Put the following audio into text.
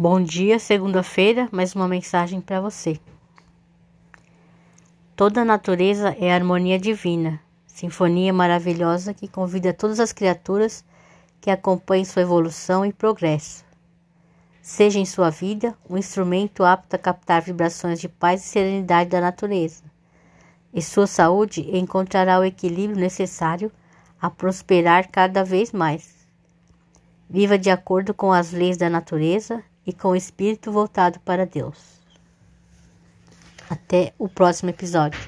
Bom dia, segunda-feira, mais uma mensagem para você. Toda a natureza é harmonia divina, sinfonia maravilhosa que convida todas as criaturas que acompanhem sua evolução e progresso. Seja em sua vida um instrumento apto a captar vibrações de paz e serenidade da natureza. E sua saúde encontrará o equilíbrio necessário a prosperar cada vez mais. Viva de acordo com as leis da natureza e com o espírito voltado para Deus. Até o próximo episódio.